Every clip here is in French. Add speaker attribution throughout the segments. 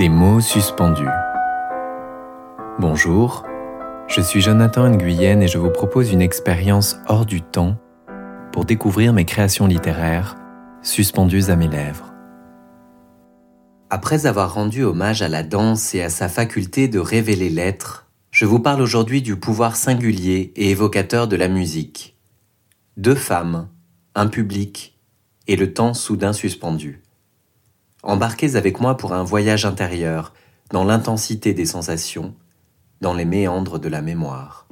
Speaker 1: Des mots suspendus. Bonjour, je suis Jonathan Nguyen et je vous propose une expérience hors du temps pour découvrir mes créations littéraires suspendues à mes lèvres.
Speaker 2: Après avoir rendu hommage à la danse et à sa faculté de révéler l'être, je vous parle aujourd'hui du pouvoir singulier et évocateur de la musique. Deux femmes, un public et le temps soudain suspendu. Embarquez avec moi pour un voyage intérieur, dans l'intensité des sensations, dans les méandres de la mémoire.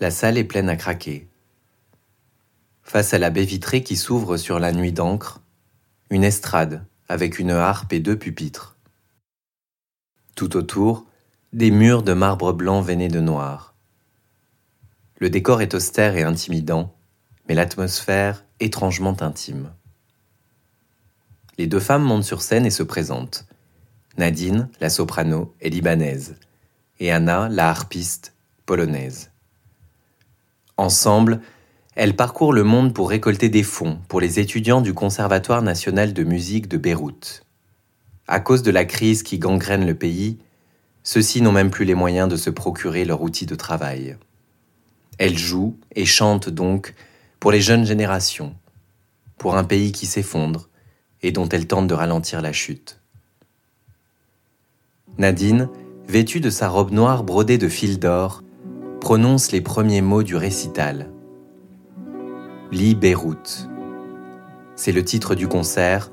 Speaker 2: La salle est pleine à craquer. Face à la baie vitrée qui s'ouvre sur la nuit d'encre, une estrade avec une harpe et deux pupitres. Tout autour, des murs de marbre blanc veinés de noir. Le décor est austère et intimidant, mais l'atmosphère étrangement intime. Les deux femmes montent sur scène et se présentent. Nadine, la soprano, est libanaise, et Anna, la harpiste, polonaise. Ensemble, elles parcourent le monde pour récolter des fonds pour les étudiants du Conservatoire national de musique de Beyrouth. À cause de la crise qui gangrène le pays, ceux-ci n'ont même plus les moyens de se procurer leur outil de travail. Elles jouent et chantent donc pour les jeunes générations, pour un pays qui s'effondre et dont elle tente de ralentir la chute. Nadine, vêtue de sa robe noire brodée de fils d'or, prononce les premiers mots du récital. Lit Beyrouth. C'est le titre du concert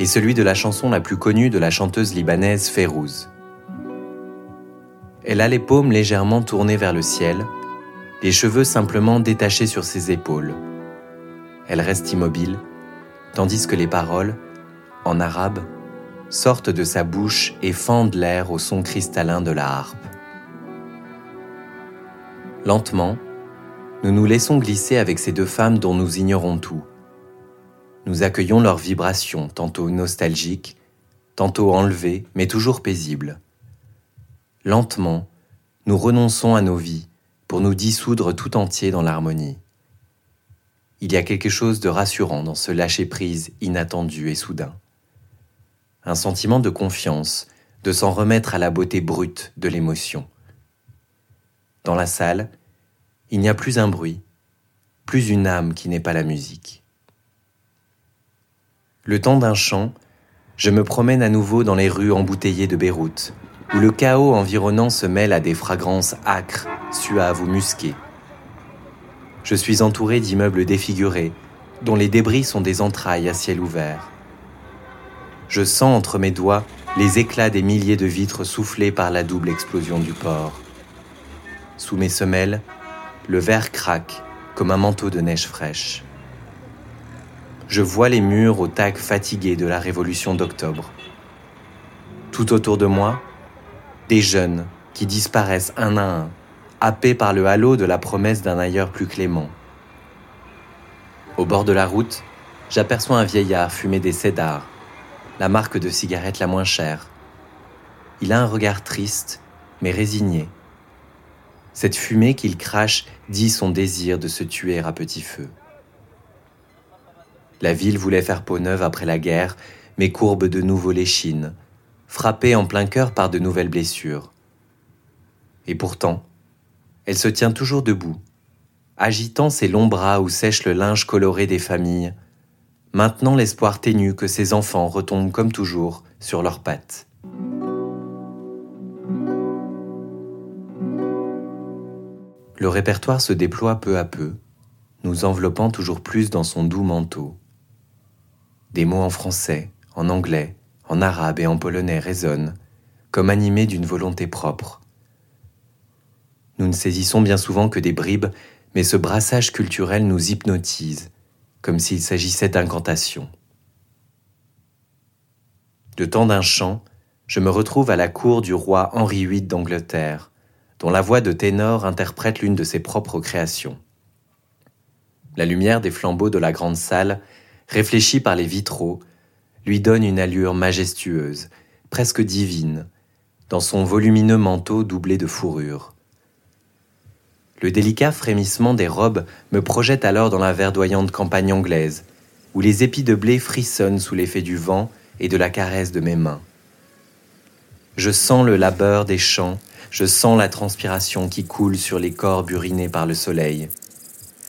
Speaker 2: et celui de la chanson la plus connue de la chanteuse libanaise Férouz. Elle a les paumes légèrement tournées vers le ciel les cheveux simplement détachés sur ses épaules. Elle reste immobile, tandis que les paroles, en arabe, sortent de sa bouche et fendent l'air au son cristallin de la harpe. Lentement, nous nous laissons glisser avec ces deux femmes dont nous ignorons tout. Nous accueillons leurs vibrations, tantôt nostalgiques, tantôt enlevées, mais toujours paisibles. Lentement, nous renonçons à nos vies, pour nous dissoudre tout entier dans l'harmonie. Il y a quelque chose de rassurant dans ce lâcher-prise inattendu et soudain. Un sentiment de confiance, de s'en remettre à la beauté brute de l'émotion. Dans la salle, il n'y a plus un bruit, plus une âme qui n'est pas la musique. Le temps d'un chant, je me promène à nouveau dans les rues embouteillées de Beyrouth, où le chaos environnant se mêle à des fragrances âcres, suaves ou musquées. Je suis entouré d'immeubles défigurés, dont les débris sont des entrailles à ciel ouvert. Je sens entre mes doigts les éclats des milliers de vitres soufflées par la double explosion du port. Sous mes semelles, le verre craque comme un manteau de neige fraîche. Je vois les murs aux tags fatigués de la révolution d'octobre. Tout autour de moi, des jeunes qui disparaissent un à un, happés par le halo de la promesse d'un ailleurs plus clément. Au bord de la route, j'aperçois un vieillard fumer des cédars, la marque de cigarette la moins chère. Il a un regard triste, mais résigné. Cette fumée qu'il crache dit son désir de se tuer à petit feu. La ville voulait faire peau neuve après la guerre, mais courbe de nouveau l'échine, frappée en plein cœur par de nouvelles blessures. Et pourtant, elle se tient toujours debout, agitant ses longs bras où sèche le linge coloré des familles, maintenant l'espoir ténu que ses enfants retombent comme toujours sur leurs pattes. Le répertoire se déploie peu à peu, nous enveloppant toujours plus dans son doux manteau. Des mots en français, en anglais, en arabe et en polonais résonnent, comme animés d'une volonté propre. Nous ne saisissons bien souvent que des bribes, mais ce brassage culturel nous hypnotise, comme s'il s'agissait d'incantations. De temps d'un chant, je me retrouve à la cour du roi Henri VIII d'Angleterre, dont la voix de ténor interprète l'une de ses propres créations. La lumière des flambeaux de la grande salle, réfléchie par les vitraux, lui donne une allure majestueuse, presque divine, dans son volumineux manteau doublé de fourrure. Le délicat frémissement des robes me projette alors dans la verdoyante campagne anglaise, où les épis de blé frissonnent sous l'effet du vent et de la caresse de mes mains. Je sens le labeur des champs, je sens la transpiration qui coule sur les corps burinés par le soleil.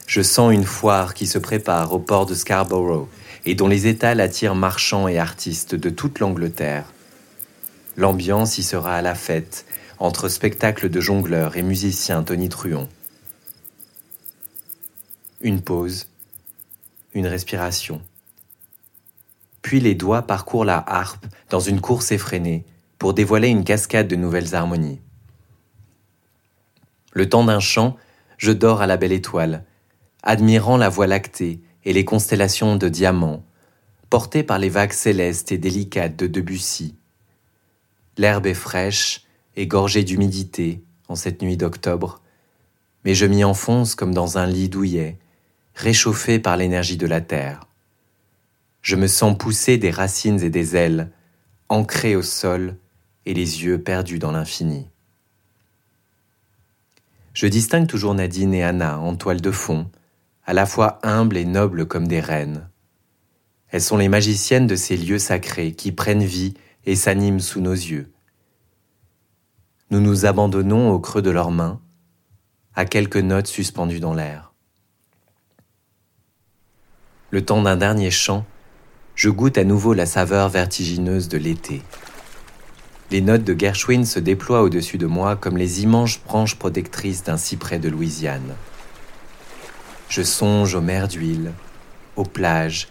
Speaker 2: Je sens une foire qui se prépare au port de Scarborough et dont les étals attirent marchands et artistes de toute l'Angleterre. L'ambiance y sera à la fête, entre spectacles de jongleurs et musiciens tonitruants. Une pause, une respiration. Puis les doigts parcourent la harpe dans une course effrénée pour dévoiler une cascade de nouvelles harmonies. Le temps d'un chant, je dors à la belle étoile, admirant la voie lactée et les constellations de diamants, portées par les vagues célestes et délicates de Debussy. L'herbe est fraîche et gorgée d'humidité en cette nuit d'octobre, mais je m'y enfonce comme dans un lit douillet, réchauffé par l'énergie de la terre. Je me sens pousser des racines et des ailes, ancré au sol et les yeux perdus dans l'infini. Je distingue toujours Nadine et Anna en toile de fond, à la fois humbles et nobles comme des reines. Elles sont les magiciennes de ces lieux sacrés qui prennent vie et s'animent sous nos yeux. Nous nous abandonnons au creux de leurs mains, à quelques notes suspendues dans l'air. Le temps d'un dernier chant, je goûte à nouveau la saveur vertigineuse de l'été. Les notes de Gershwin se déploient au-dessus de moi comme les immenses branches protectrices d'un cyprès de Louisiane. Je songe aux mers d'huile, aux plages,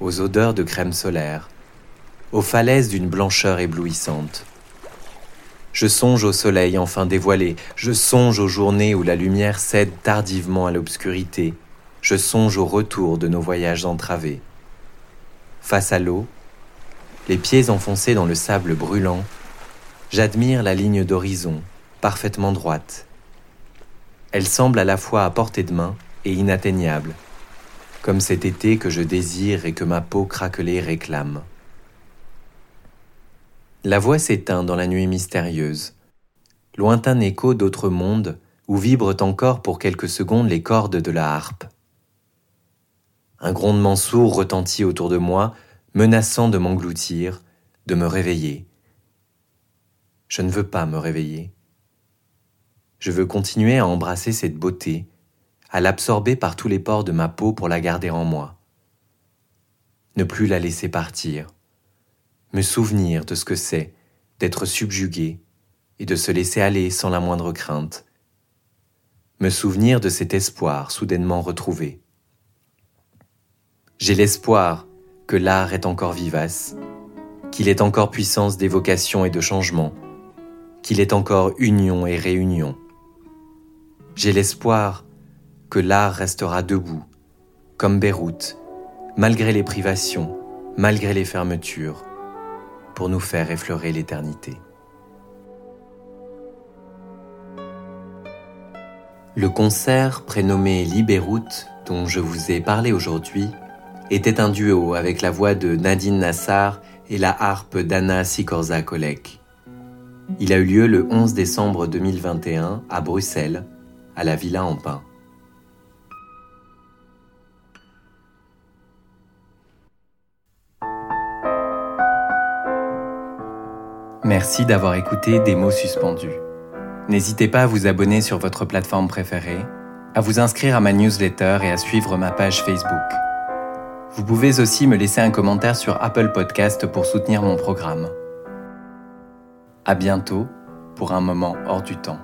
Speaker 2: aux odeurs de crème solaire, aux falaises d'une blancheur éblouissante. Je songe au soleil enfin dévoilé, je songe aux journées où la lumière cède tardivement à l'obscurité, je songe au retour de nos voyages entravés. Face à l'eau, les pieds enfoncés dans le sable brûlant, J'admire la ligne d'horizon, parfaitement droite. Elle semble à la fois à portée de main et inatteignable, comme cet été que je désire et que ma peau craquelée réclame. La voix s'éteint dans la nuit mystérieuse, lointain écho d'autres mondes où vibrent encore pour quelques secondes les cordes de la harpe. Un grondement sourd retentit autour de moi, menaçant de m'engloutir, de me réveiller. Je ne veux pas me réveiller. Je veux continuer à embrasser cette beauté, à l'absorber par tous les pores de ma peau pour la garder en moi. Ne plus la laisser partir. Me souvenir de ce que c'est d'être subjugué et de se laisser aller sans la moindre crainte. Me souvenir de cet espoir soudainement retrouvé. J'ai l'espoir que l'art est encore vivace, qu'il est encore puissance d'évocation et de changement, qu'il est encore union et réunion. J'ai l'espoir que l'art restera debout, comme Beyrouth, malgré les privations, malgré les fermetures, pour nous faire effleurer l'éternité. Le concert prénommé Libéroute, dont je vous ai parlé aujourd'hui, était un duo avec la voix de Nadine Nassar et la harpe d'Anna Sikorza-Kolek. Il a eu lieu le 11 décembre 2021 à Bruxelles, à la Villa en Merci d'avoir écouté Des mots suspendus. N'hésitez pas à vous abonner sur votre plateforme préférée, à vous inscrire à ma newsletter et à suivre ma page Facebook. Vous pouvez aussi me laisser un commentaire sur Apple Podcast pour soutenir mon programme. À bientôt pour un moment hors du temps.